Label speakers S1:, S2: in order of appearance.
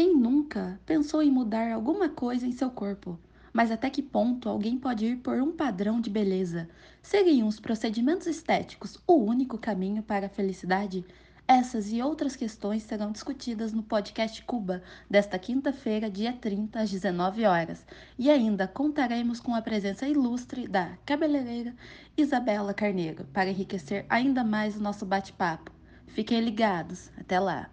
S1: Quem nunca pensou em mudar alguma coisa em seu corpo? Mas até que ponto alguém pode ir por um padrão de beleza? Seriam os procedimentos estéticos o único caminho para a felicidade? Essas e outras questões serão discutidas no podcast Cuba desta quinta-feira, dia 30, às 19 horas. E ainda contaremos com a presença ilustre da cabeleireira Isabela Carneiro para enriquecer ainda mais o nosso bate-papo. Fiquem ligados. Até lá!